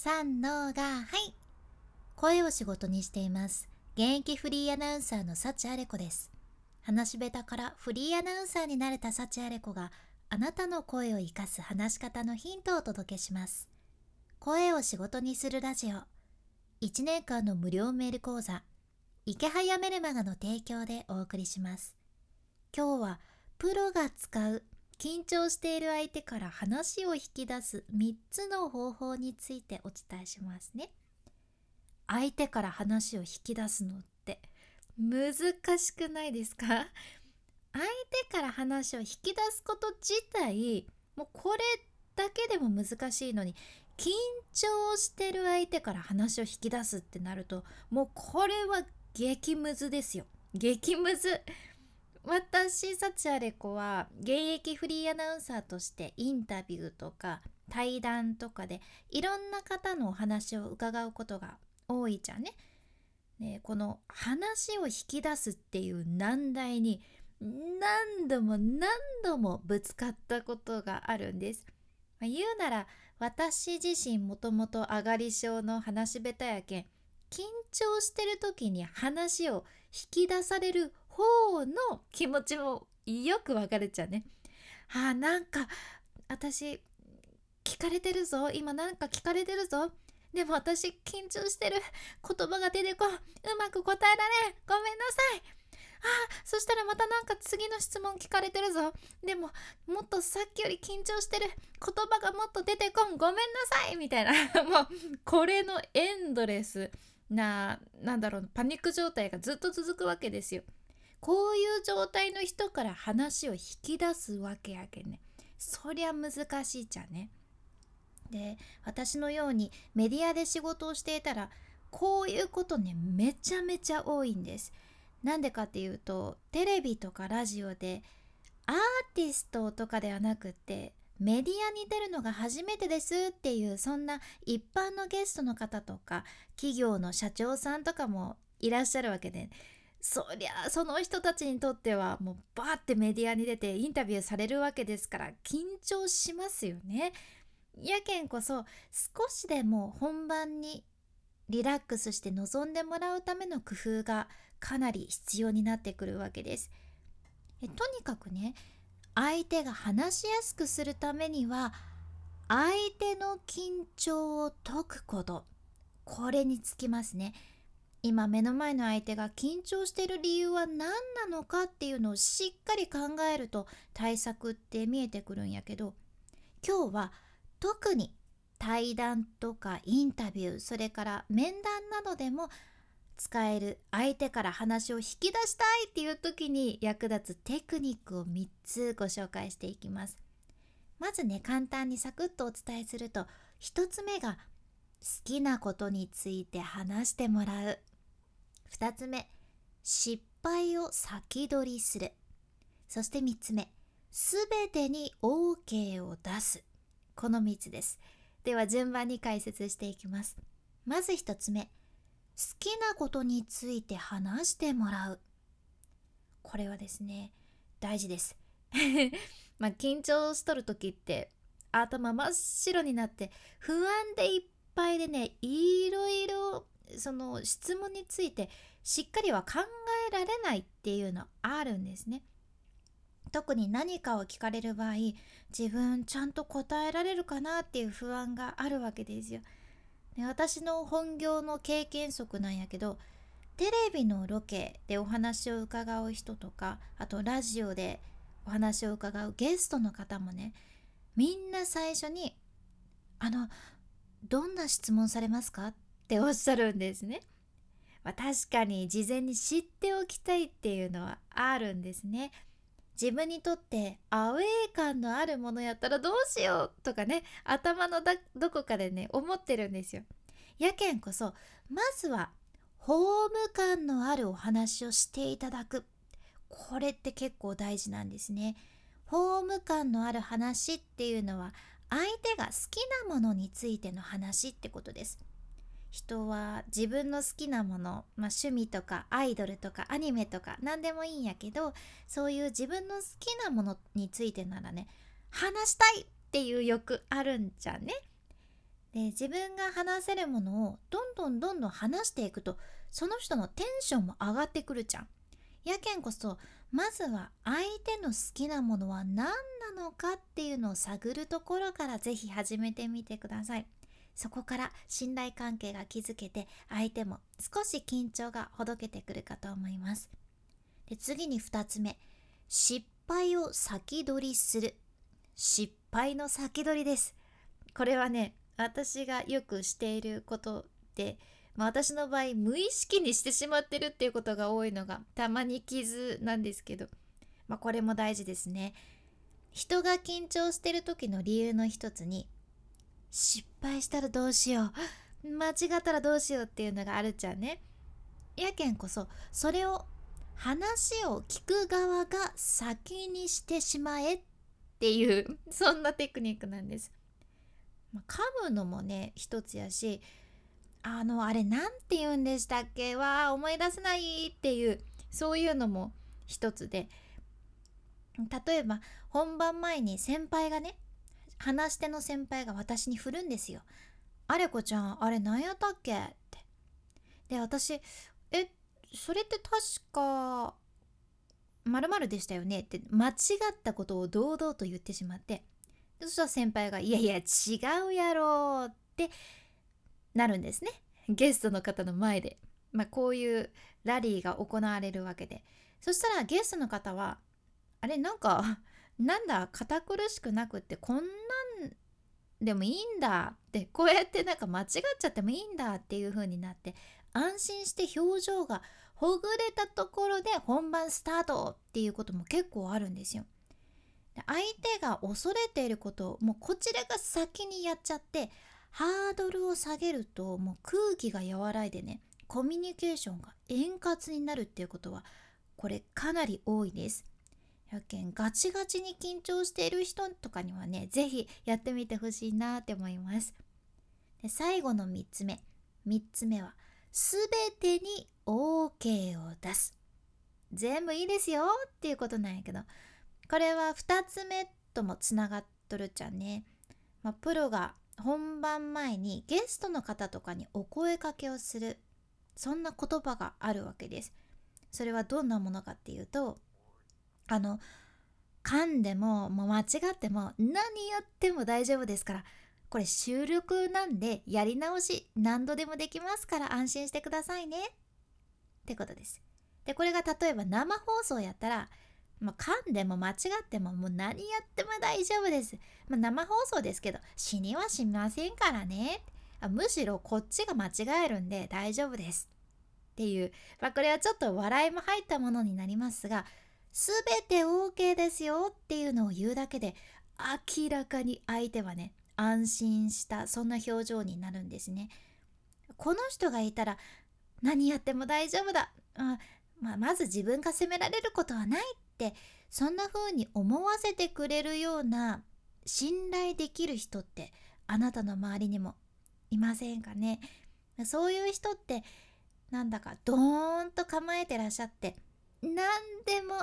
三のがはい。声を仕事にしています。現役フリーアナウンサーの幸あれ子です。話し下手からフリーアナウンサーになれた幸あれ子があなたの声を生かす話し方のヒントをお届けします。声を仕事にするラジオ。1年間の無料メール講座。池早メルマガの提供でお送りします。今日はプロが使う緊張している相手から話を引き出す3つの方法についてお伝えしますね。相手から話を引き出すのって難しくないですか？相手から話を引き出すこと自体もうこれだけでも難しいのに緊張してる相手から話を引き出すってなるともうこれは激ムズですよ。激ムズ。私幸あれ子は現役フリーアナウンサーとしてインタビューとか対談とかでいろんな方のお話を伺うことが多いじゃんね。ねこの話を引き出すっていう難題に何度も何度もぶつかったことがあるんです。まあ、言うなら私自身もともと上がり症の話し下手やけん緊張してる時に話を引き出される方の気持ちもよく分かれちゃうね。あなんか私聞かれてるぞ。今なんか聞かれてるぞ。でも私緊張してる言葉が出てこん。うまく答えられん。ごめんなさい。あそしたらまたなんか次の質問聞かれてるぞ。でももっとさっきより緊張してる言葉がもっと出てこん。ごめんなさい。みたいな。もうこれのエンドレスななんだろう。パニック状態がずっと続くわけですよ。こういう状態の人から話を引き出すわけやけんね。そりゃ難しいじゃね。で私のようにメディアで仕事をしていたらこういうことねめちゃめちゃ多いんです。なんでかっていうとテレビとかラジオでアーティストとかではなくってメディアに出るのが初めてですっていうそんな一般のゲストの方とか企業の社長さんとかもいらっしゃるわけでそりゃその人たちにとってはもうバーってメディアに出てインタビューされるわけですから緊張しますよね。やけんこそ少しでも本番にリラックスして臨んでもらうための工夫がかなり必要になってくるわけです。えとにかくね相手が話しやすくするためには相手の緊張を解くことこれにつきますね。今目の前の相手が緊張している理由は何なのかっていうのをしっかり考えると対策って見えてくるんやけど今日は特に対談とかインタビューそれから面談などでも使える相手から話を引き出したいっていう時に役立つテクニックを3つご紹介していきます。まずね簡単にサクッとお伝えすると1つ目が好きなことについて話してもらう2つ目失敗を先取りする。そして3つ目すべてに OK を出す。この3つです。では順番に解説していきます。まず1つ目好きなことについて話してもらう。これはですね大事です。まあ緊張しとる時って頭真っ白になって不安でいっぱいでねいろいろその質問についてしっかりは考えられないっていうのあるんですね。特に何かを聞かれる場合自分ちゃんと答えられるかなっていう不安があるわけですよ。で私の本業の経験則なんやけどテレビのロケでお話を伺う人とかあとラジオでお話を伺うゲストの方もねみんな最初に「あのどんな質問されますか?」っておっしゃるんですね。まあ、確かに事前に知っておきたいっていうのはあるんですね。自分にとってアウェー感のあるものやったらどうしようとかね頭のどこかでね思ってるんですよ。やけんこそまずはホーム感のあるお話をしていただくこれって結構大事なんですね。ホーム感のある話っていうのは相手が好きなものについての話ってことです。人は自分の好きなもの、まあ、趣味とかアイドルとかアニメとか何でもいいんやけどそういう自分の好きなものについてならね話したいっていう欲あるんじゃね？で自分が話せるものをどんどんどんどん話していくとその人のテンションも上がってくるじゃん。やけんこそまずは相手の好きなものは何なのかっていうのを探るところから是非始めてみてください。そこから信頼関係が築けて相手も少し緊張がほどけてくるかと思います。で次に2つ目。失敗を先取りする。失敗の先取りです。これはね私がよくしていることで、まあ、私の場合無意識にしてしまってるっていうことが多いのがたまに傷なんですけど、まあ、これも大事ですね。人が緊張してる時の理由の一つに失敗したらどうしよう。間違ったらどうしようっていうのがあるじゃんね。やけんこそそれを話を聞く側が先にしてしまえっていうそんなテクニックなんです。ま、噛むのもね一つやしあのあれ何て言うんでしたっけ？わ思い出せないっていうそういうのも一つで。例えば本番前に先輩がね話し手の先輩が私に振るんですよ。あれこちゃんあれ何やったっけ？って。で私えそれって確かまるでしたよね？って間違ったことを堂々と言ってしまって。そしたら先輩が「いやいや違うやろ」ってなるんですね。ゲストの方の前で、まあ、こういうラリーが行われるわけで。そしたらゲストの方は「あれなんかなんだ堅苦しくなくってこんなんでもいいんだ」ってこうやってなんか間違っちゃってもいいんだっていう風になって安心して表情がほぐれたところで本番スタートっていうことも結構あるんですよ。相手が恐れていることをもうこちらが先にやっちゃってハードルを下げるともう空気が和らいでねコミュニケーションが円滑になるっていうことはこれかなり多いです。やけんガチガチに緊張している人とかにはね是非やってみてほしいなって思います。で最後の3つ目。3つ目は全てに OK を出す。全部いいですよっていうことなんやけど。これは2つ目ともつながっとるじゃんね、まあ、プロが本番前にゲストの方とかにお声かけをする。そんな言葉があるわけです。それはどんなものかっていうとあの噛んでももう間違っても何やっても大丈夫ですからこれ収録なんでやり直し何度でもできますから安心してくださいねってことです。でこれが例えば生放送やったらまあ、噛んでも間違ってももう何やっても大丈夫です。まあ、生放送ですけど死にはしませんからね。むしろこっちが間違えるんで大丈夫です。っていう、まあ、これはちょっと笑いも入ったものになりますが全て OK ですよっていうのを言うだけで明らかに相手はね安心したそんな表情になるんですね。この人がいたら何やっても大丈夫だ、あまあ、まず自分が責められることはないってそんな風に思わせてくれるような信頼できる人ってあなたの周りにもいませんかねそういう人ってなんだかドーンと構えてらっしゃって何でも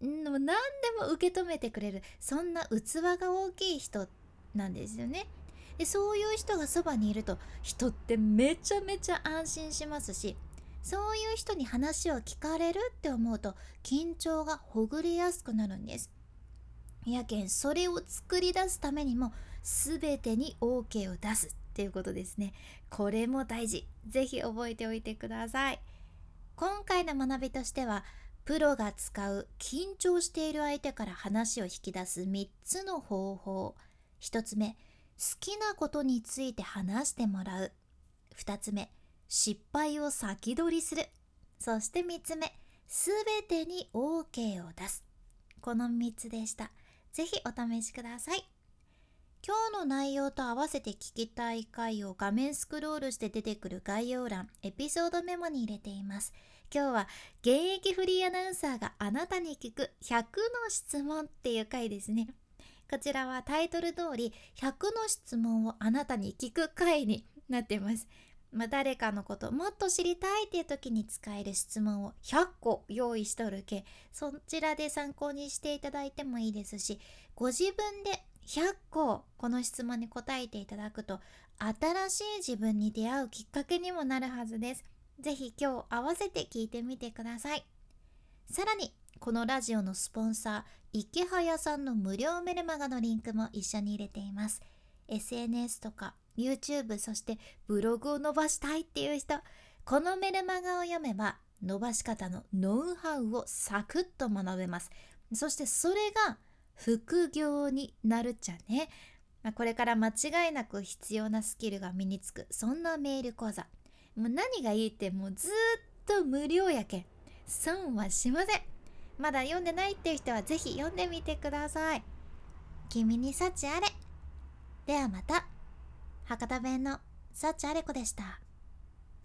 何でも受け止めてくれるそんな器が大きい人なんですよね。でそういう人がそばにいると人ってめちゃめちゃ安心しますしそういう人に話を聞かれるって思うと緊張がほぐれやすくなるんです。やけんそれを作り出すためにも全てに OK を出すっていうことですね。これも大事。是非覚えておいてください。今回の学びとしてはプロが使う緊張している相手から話を引き出す3つの方法。1つ目好きなことについて話してもらう。2つ目失敗を先取りする。そして3つ目すべてに OK を出す。この3つでした。是非お試しください。今日の内容と合わせて聞きたい回を画面スクロールして出てくる概要欄エピソードメモに入れています。今日は現役フリーアナウンサーがあなたに聞く100の質問っていう回ですねこちらはタイトル通り100の質問をあなたに聞く回になってます。まあ、誰かのこともっと知りたいっていう時に使える質問を100個用意しとるけそちらで参考にしていただいてもいいですしご自分で100個この質問に答えていただくと新しい自分に出会うきっかけにもなるはずです。ぜひ今日合わせて聞いてみてください。さらにこのラジオのスポンサー池早さんの無料メルマガのリンクも一緒に入れています。SNS とか YouTube そしてブログを伸ばしたいっていう人このメルマガを読めば伸ばし方のノウハウをサクッと学べます。そしてそれが副業になるっちゃね。これから間違いなく必要なスキルが身につくそんなメール講座。もう何がいいってもうずっと無料やけん。損はしません。まだ読んでないっていう人はぜひ読んでみてください。君に幸あれ。ではまた。博多弁の幸あれ子でした。